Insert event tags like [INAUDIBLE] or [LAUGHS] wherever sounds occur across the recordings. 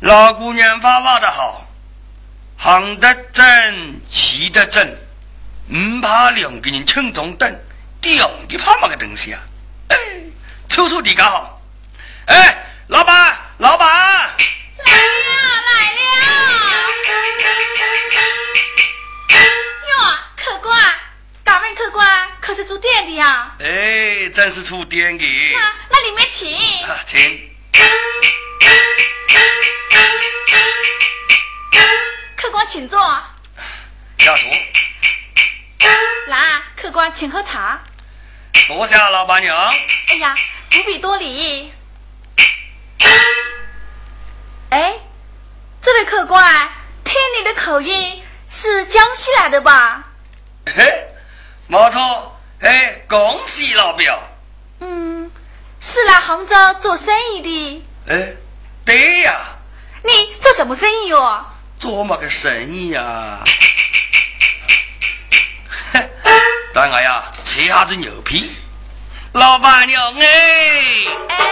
老姑娘画画的好，行得正，骑得正，唔怕两个人轻重等，屌你怕嘛个东西啊！哎，处处地搞好。哎，老板，老板，来了来了。哟，客官，敢问客官可是住店的呀？哎，真是住店的。那那里面请。请。客官请坐。下厨。来，客官请喝茶。多谢老板娘。哎呀，不必多礼。哎，这位客官，听你的口音是江西来的吧？嘿，没错。哎，恭喜老表。嗯，是来杭州做生意的。哎，对呀。你做什么生意哟？做么个生意 [LAUGHS] 呀？等我呀，吹下子牛皮，老板娘哎。哎。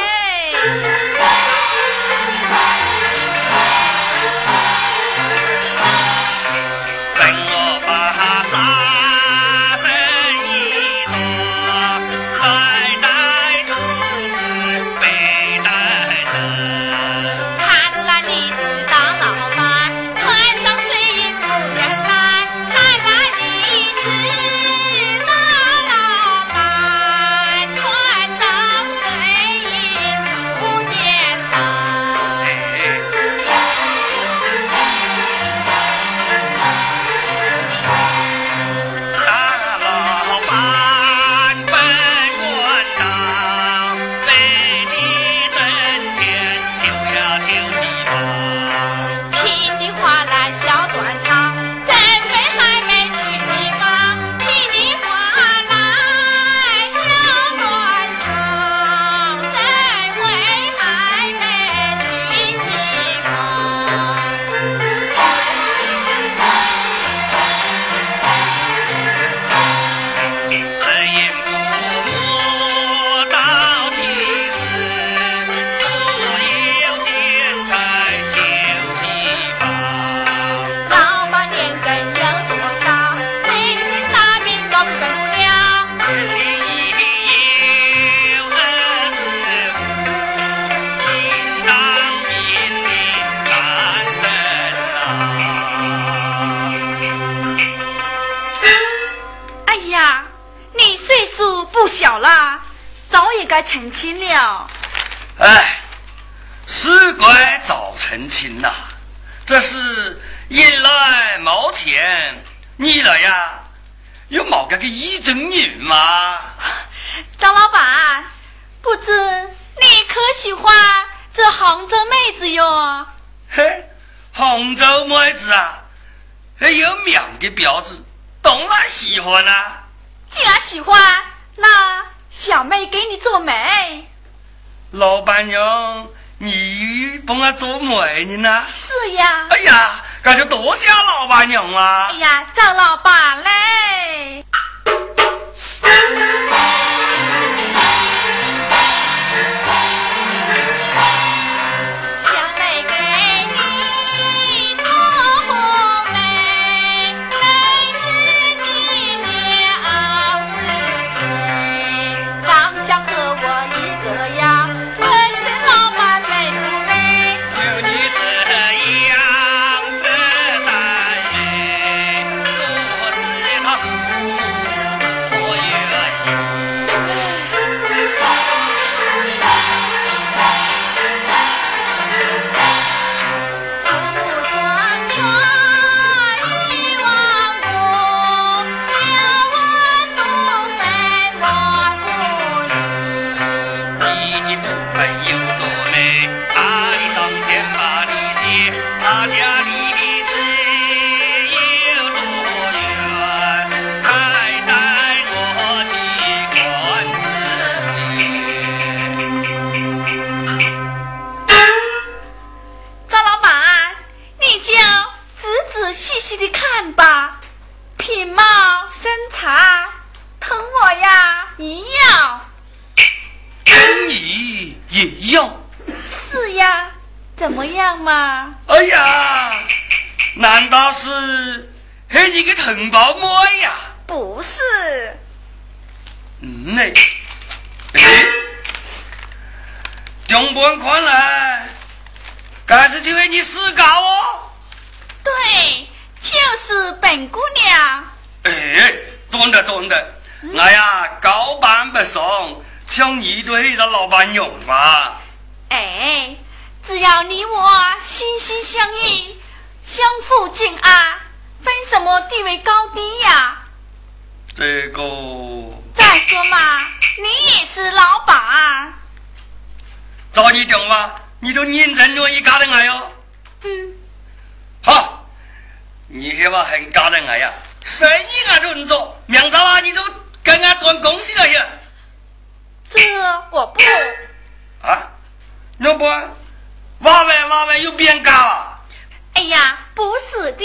这是人来冒钱，你来呀，有冇个个一整人嘛？[LAUGHS] 张老板，不知你可喜欢这杭州妹子哟？[LAUGHS] 嘿，杭州妹子啊，有名的标志，当然喜欢啦。既然喜欢，那小妹给你做媒。老板娘，你帮我做媒呢呐？是呀。哎呀，感觉多谢老板娘啊。哎呀，张老板嘞。老板有吗？哎。只要你我心心相印，相互敬爱，分什么地位高低呀？这个。再说嘛，你也是老板。找你讲话，你都认真愿意嫁人爱哟。嗯。好，你希望很干的来呀？生意俺都能做，明早啊，你都跟俺转公司了去。这我不。啊？要不？娃娃娃娃又变高了。哎呀，不是的。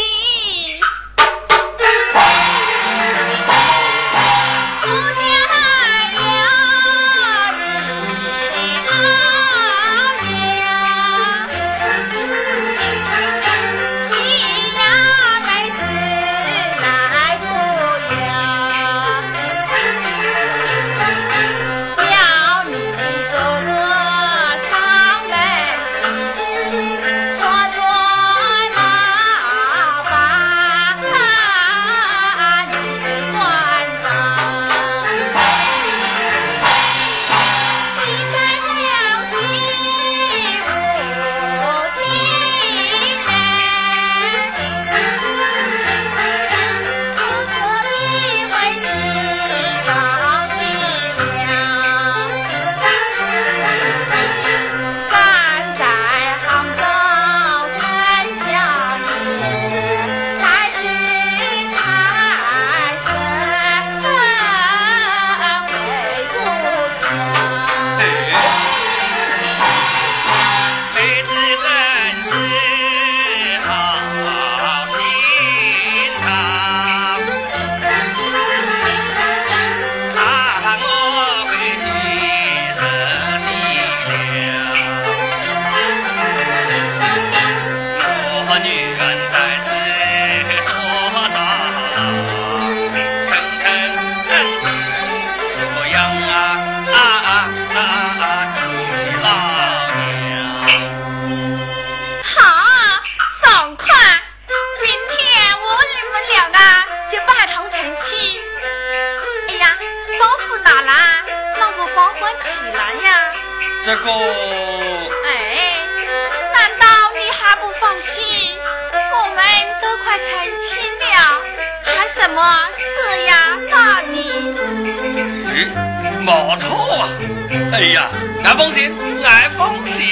俺放心，俺放心。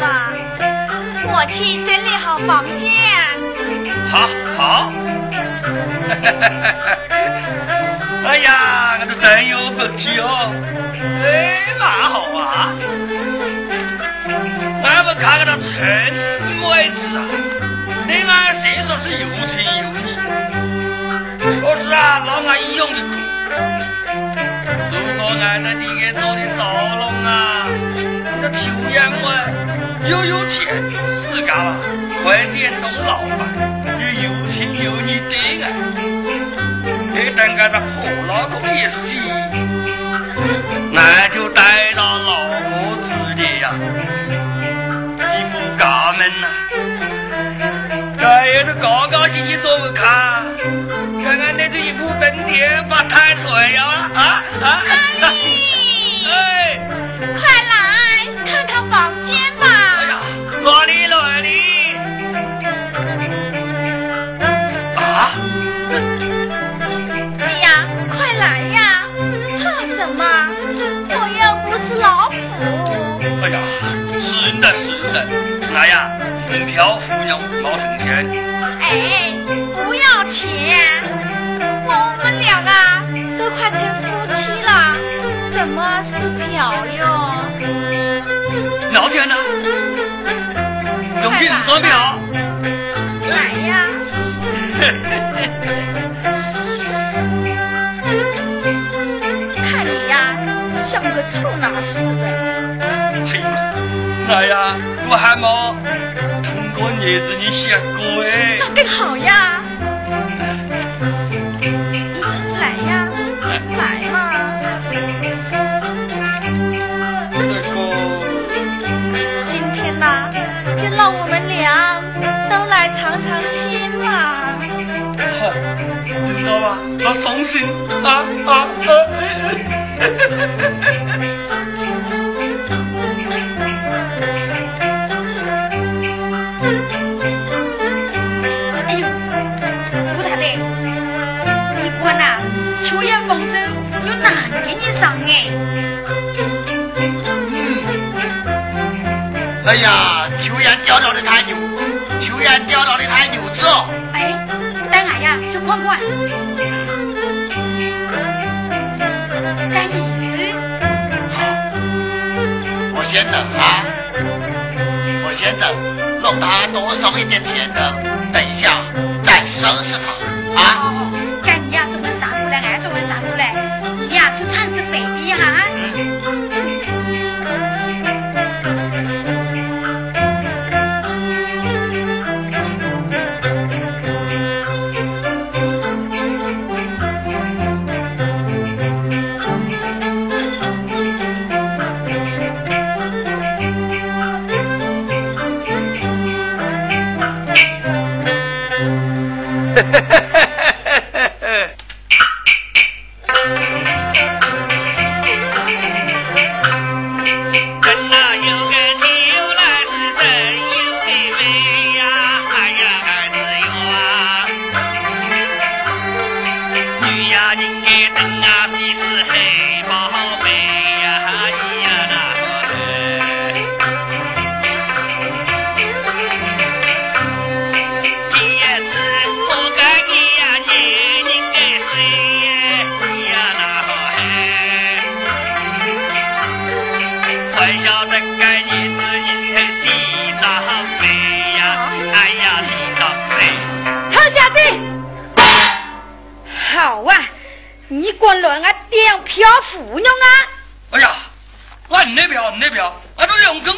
啦，我去整理好房间。好好。哎呀，俺都真有本事哦！哎，蛮好啊！俺们看看他成为止啊！你俺虽说是有情有义，可是啊，老俺一样的苦。我爱在你给做的造龙啊，那抽烟嘛又有钱，自家啊快点当老板，又有情有义对啊！你等俺的破老公一死，那就带到老婆子的呀，一个家门呐，这也是高高兴兴做不看，看看那这一部登天吧。太岁呀啊用凭什票？来呀！看你呀，像个臭男似的。哎呀，我还没通过日子你想过哎。那更好呀！那伤心啊啊啊！先生啊！我先生弄他多送一点甜头，等一下再收拾他啊！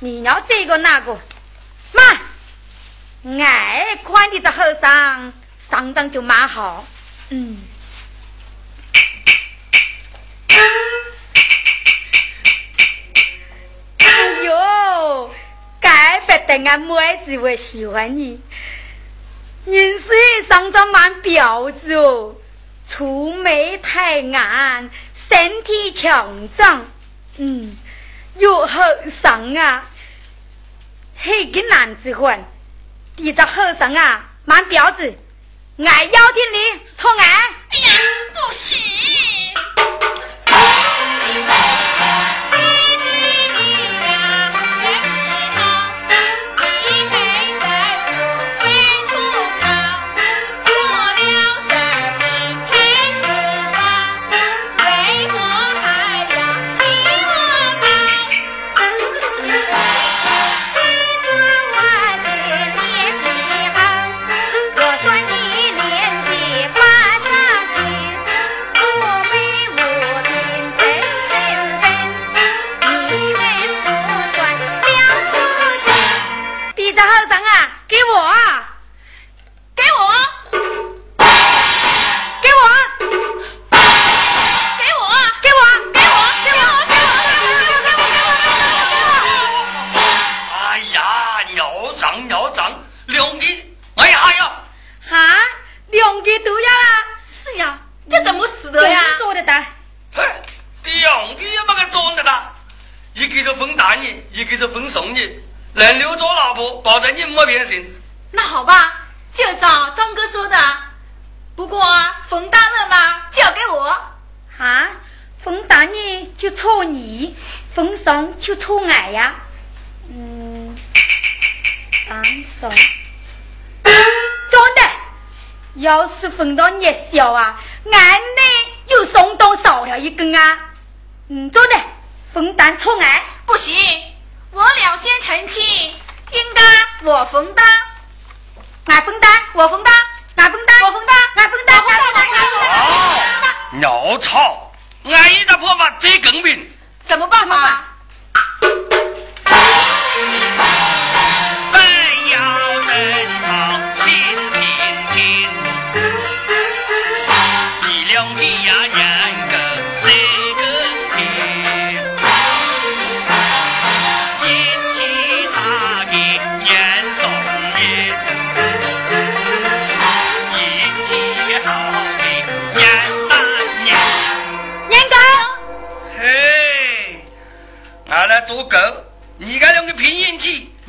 你要这个那个，妈，爱宽的这和尚，上张就蛮好，嗯。哎呦，怪不得俺妹子会喜欢你，人是上张蛮标致哦，粗眉太眼，身体强壮，嗯。有和尚啊，黑个男子汉，地着和尚啊，蛮标致，爱要天的，宠爱。哎呀，不行。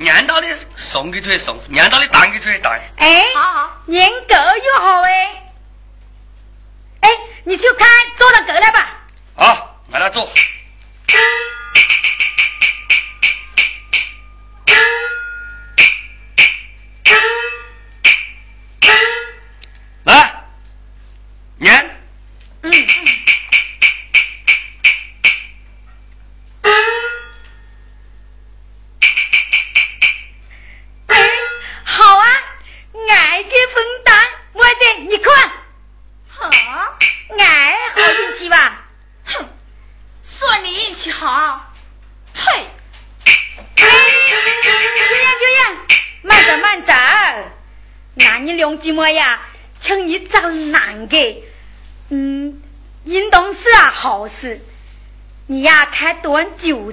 气，娘到的送给出去送，念到的带给出去带。哎，好好，年格又好哎。哎，你就看做了狗了吧？好，我来做。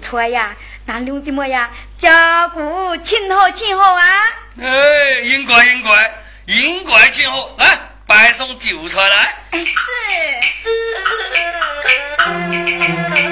段酒菜呀，那两姊妹呀，家顾亲好亲好啊。哎，应该应该应该亲好，来摆送酒菜来。哎是。[LAUGHS]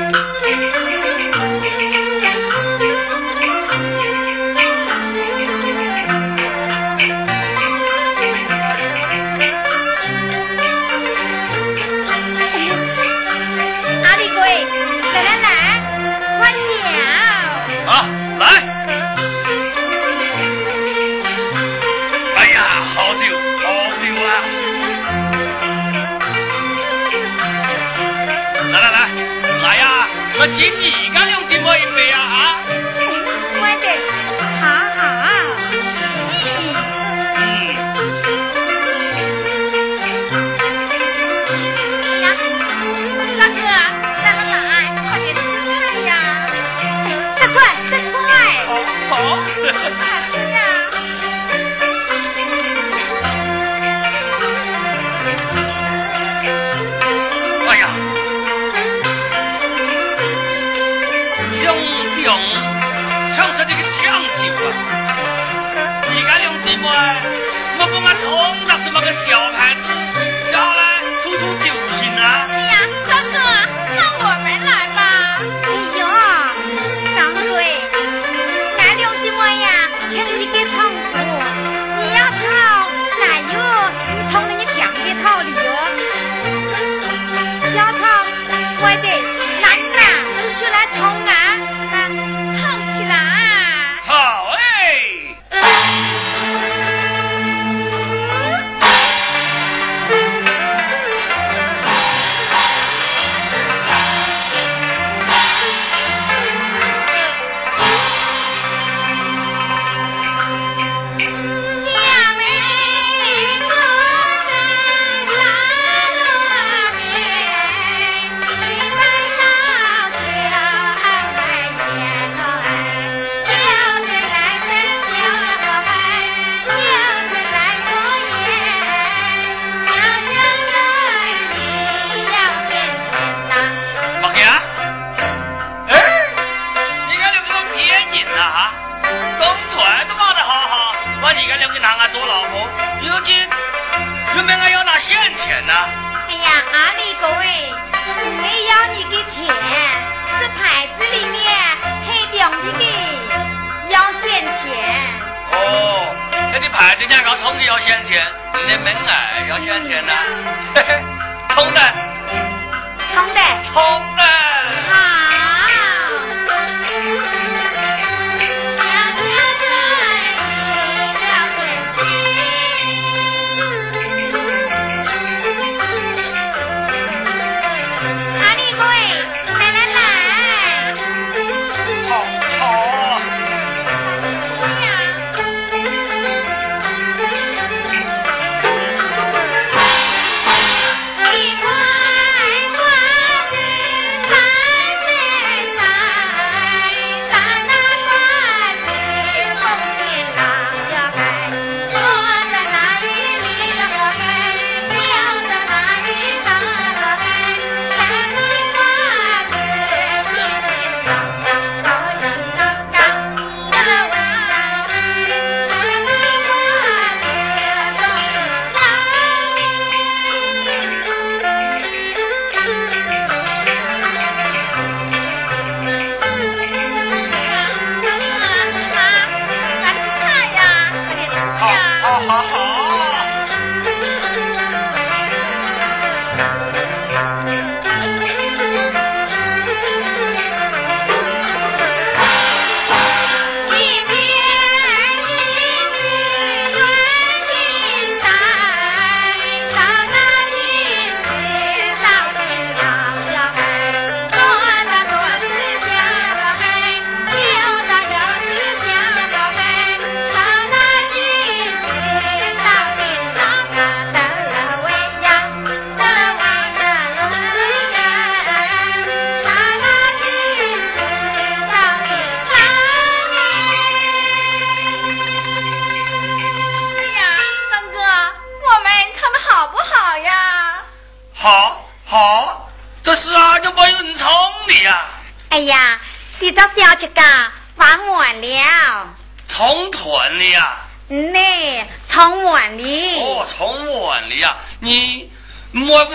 哎呀，你这小姐嘎玩完了，充团了。嗯呢，充完了。哦，充完了呀，你我我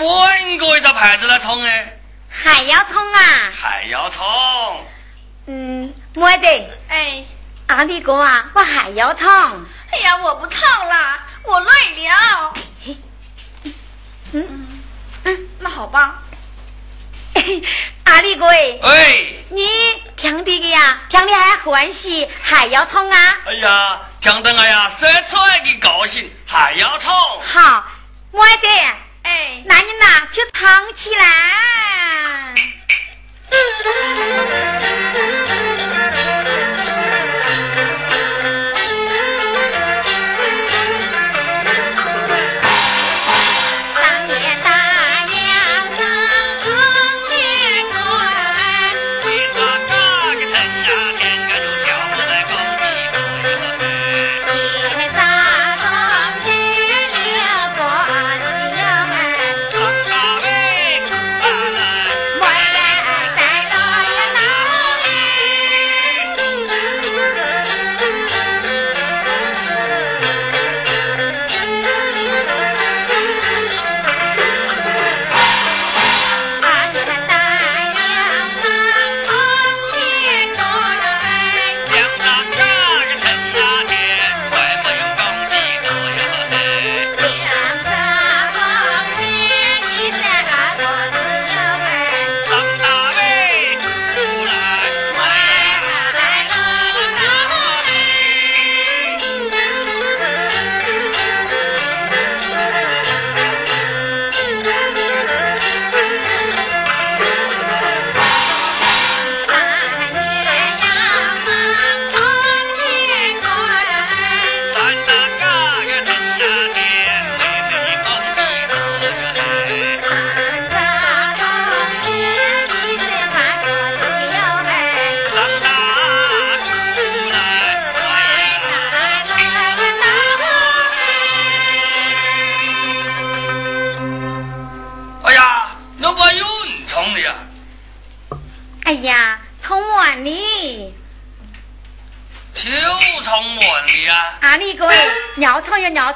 过一个牌子来充哎？还要充啊？还要充。嗯，没得。哎，阿弟哥啊，我还要充。哎呀，我不充了，我累了。嘿，嗯，嗯，那好吧。[LAUGHS] 阿里哥，哎，你听的个呀，听的还欢喜，还要冲啊！哎呀，听得我呀，说出来的高兴，还要冲。好，我的，哎，那你呢，就唱起来。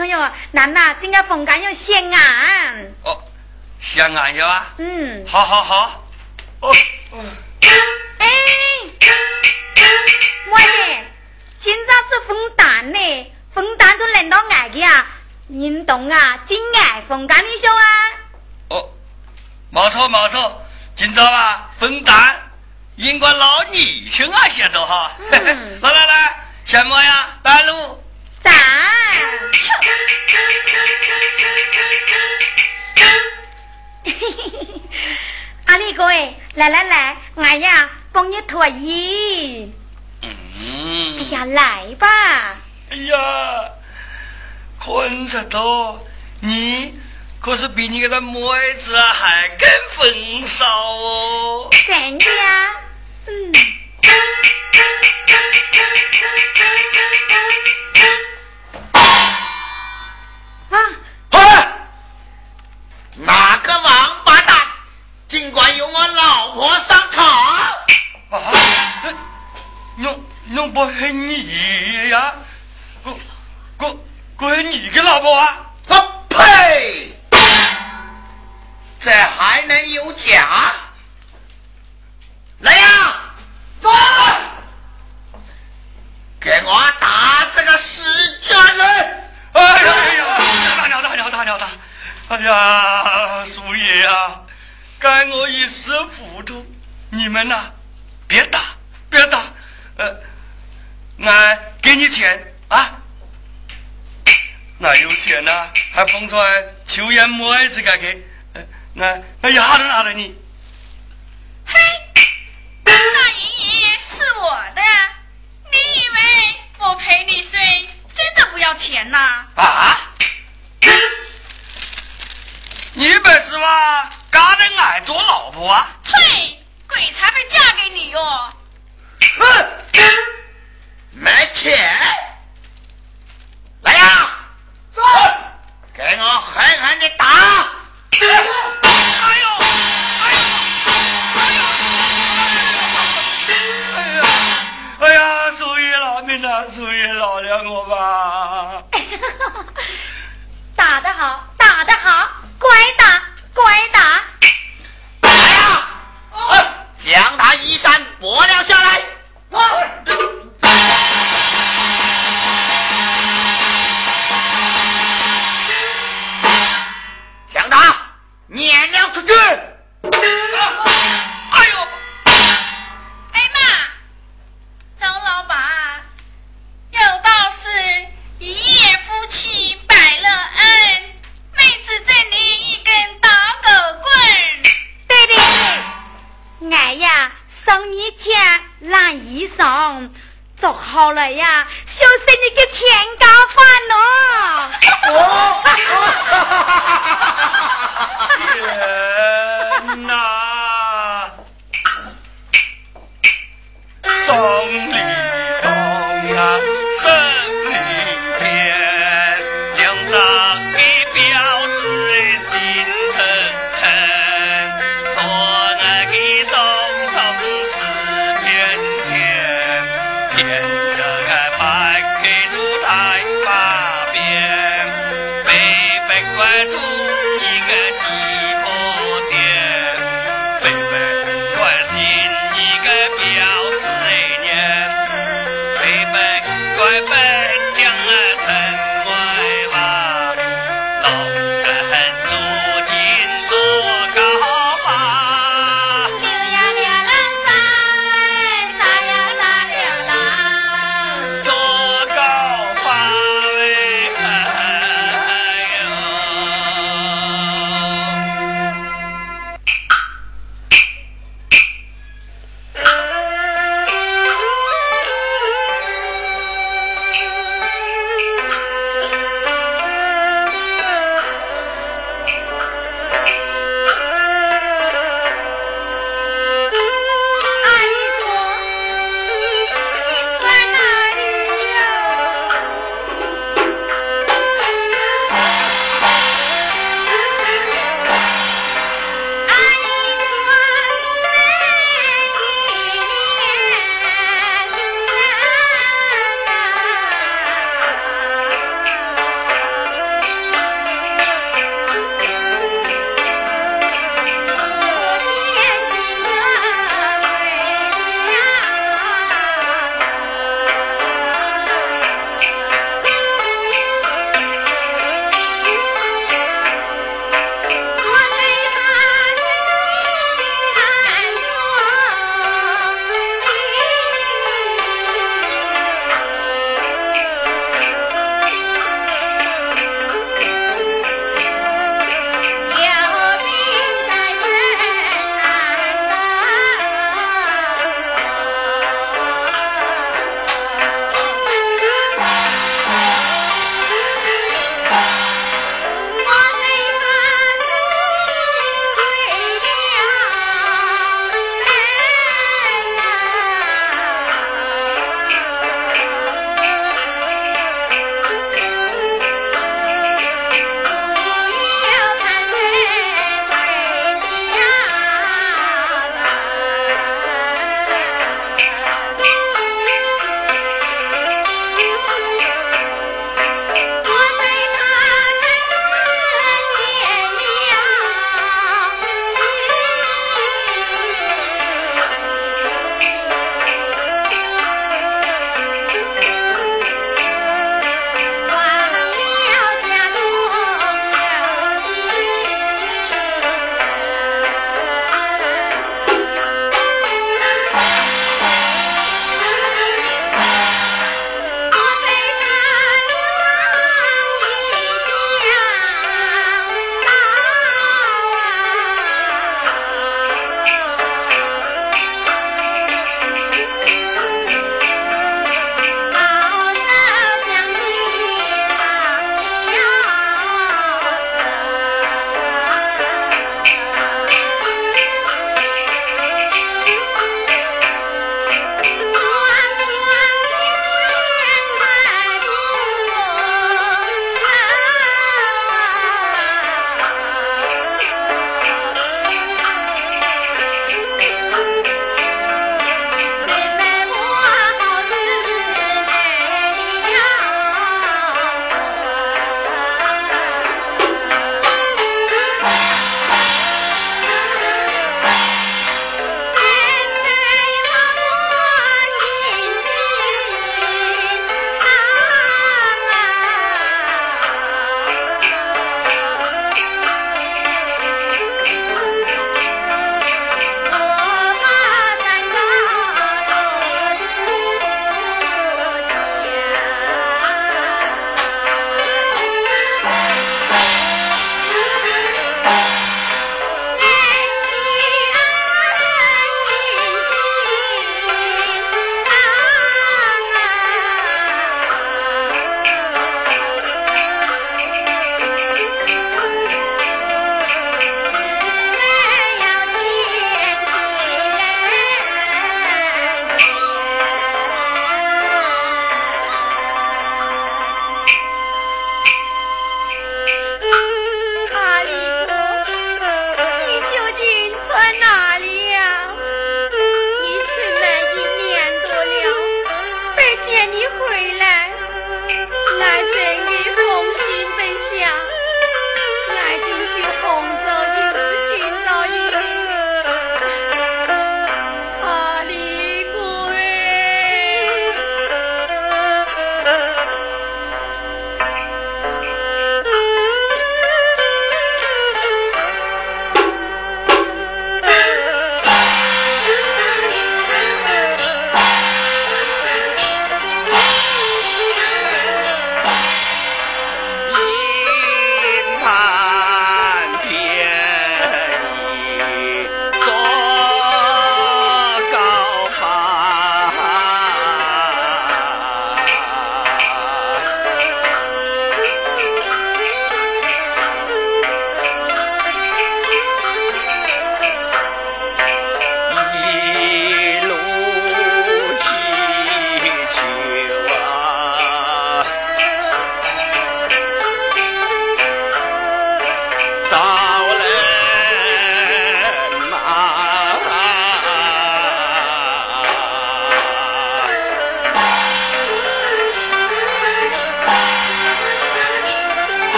床哟，尿床哟，囡囡，今个风干要先按。哦，先按要啊。嗯。好好好。哦。哎，我的，今朝是风蛋呢，风蛋就轮到爱的啊，运动啊，今爱风干的兄啊。哦，没错没错，今朝啊，风蛋应该老年轻啊些多哈。来来 [LAUGHS] 来，什么呀？带路。赞。嘿嘿嘿，阿丽各位，来来来，俺呀。帮你脱衣。嗯。哎呀，来吧。哎呀，坤石头，你可是比你个妹子还更风骚哦。真的呀。嗯。啊！哎，哪个王八蛋，尽管有我老婆上场。啊！弄弄不是你呀？我我我是你的老婆啊！我呸！这还能有假？来呀，走！给我打这个死家人！哎呀！大鸟大鸟大鸟大！哎呀，叔爷呀，该我一时糊涂，你们呐？别打，别打，呃，俺给你钱啊，俺有钱呐，还捧出来秋叶妹子给给，俺俺一下都拿了你。嘿，那银银是我的，你以为我陪你睡真的不要钱呐？啊？你本是吧？嘎的爱做老婆啊？退。鬼才会嫁给你哟！哼，天着个白给出台花边，北北关出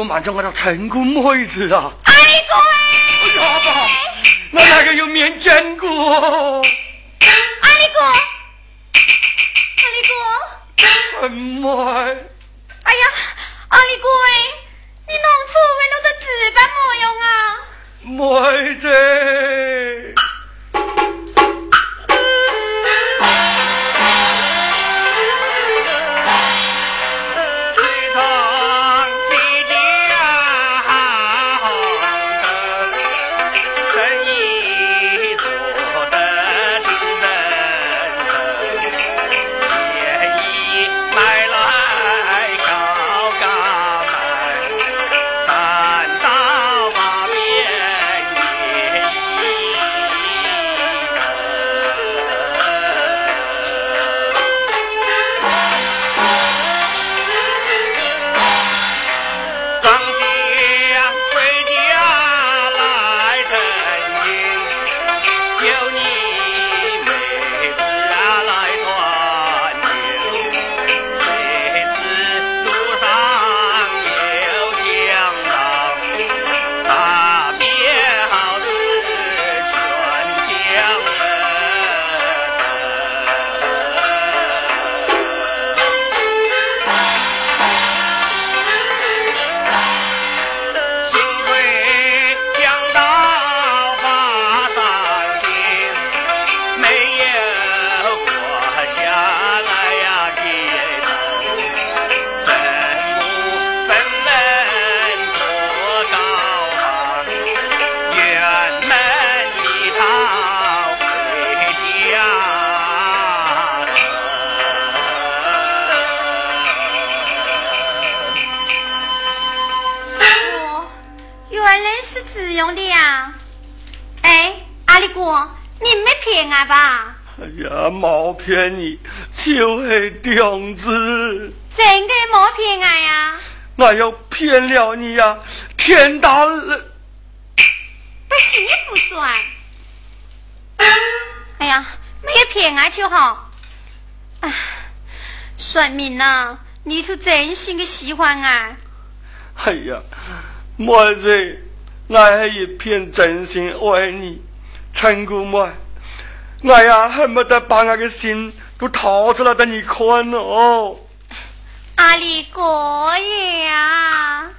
都满着我的成功妹子啊！阿里哥哎！哎呀爸，我哪个有面见过？阿里哥，阿里哥，很妹。哎呀，阿里哥哎，你弄错为了个纸板么用啊？妹子。冇骗俺吧？哎呀，没骗你，就是这样子。真的没骗俺呀？我要骗了你呀！天大了！不是你不算。哎呀，没有骗俺就好。哎，算命呐，你是真心的喜欢俺。哎呀，妹子，俺还一片真心爱你，陈姑妈。我呀，恨不得把我的心都掏出来给你看哦！阿里哥呀！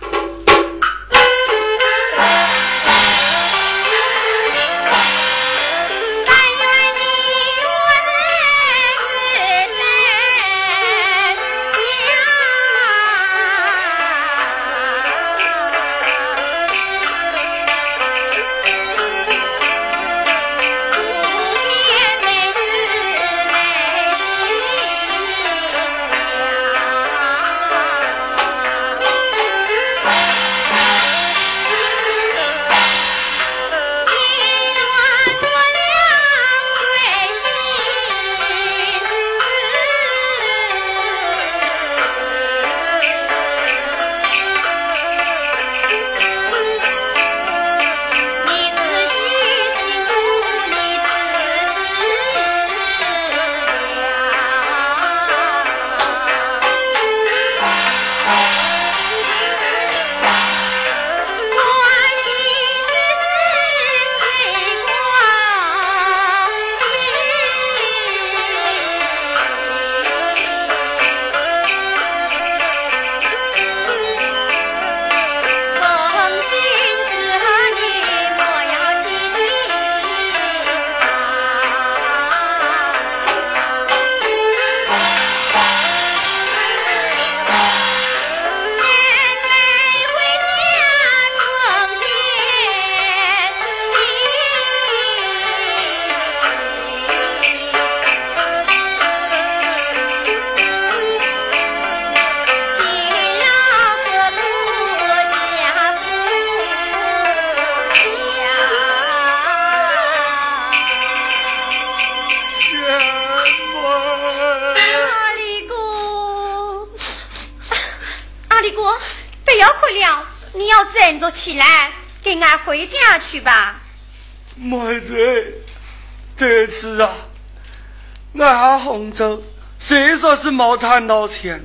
俺下杭州虽说是没赚到钱，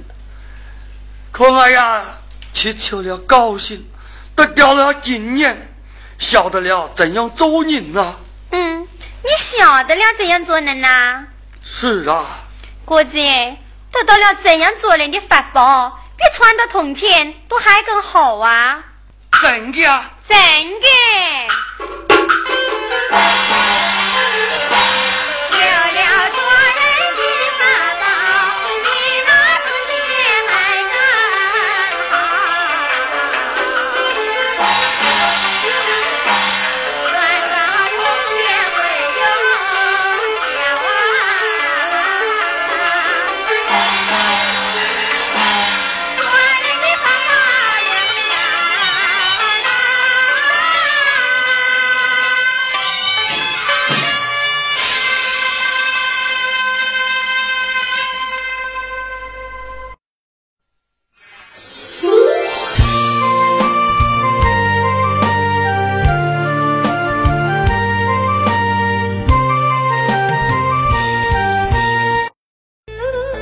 可我呀，去求了高兴，得掉了经验，晓得了怎样做人啊。嗯，你晓得了怎样做人呐？是啊。哥子，得到了怎样做人的法宝，比穿的铜钱都还更好啊！真的啊？真的。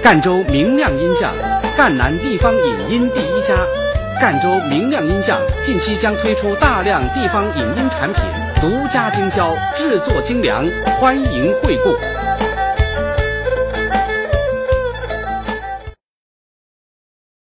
赣州明亮音像，赣南地方影音第一家。赣州明亮音像近期将推出大量地方影音产品，独家经销，制作精良，欢迎惠顾。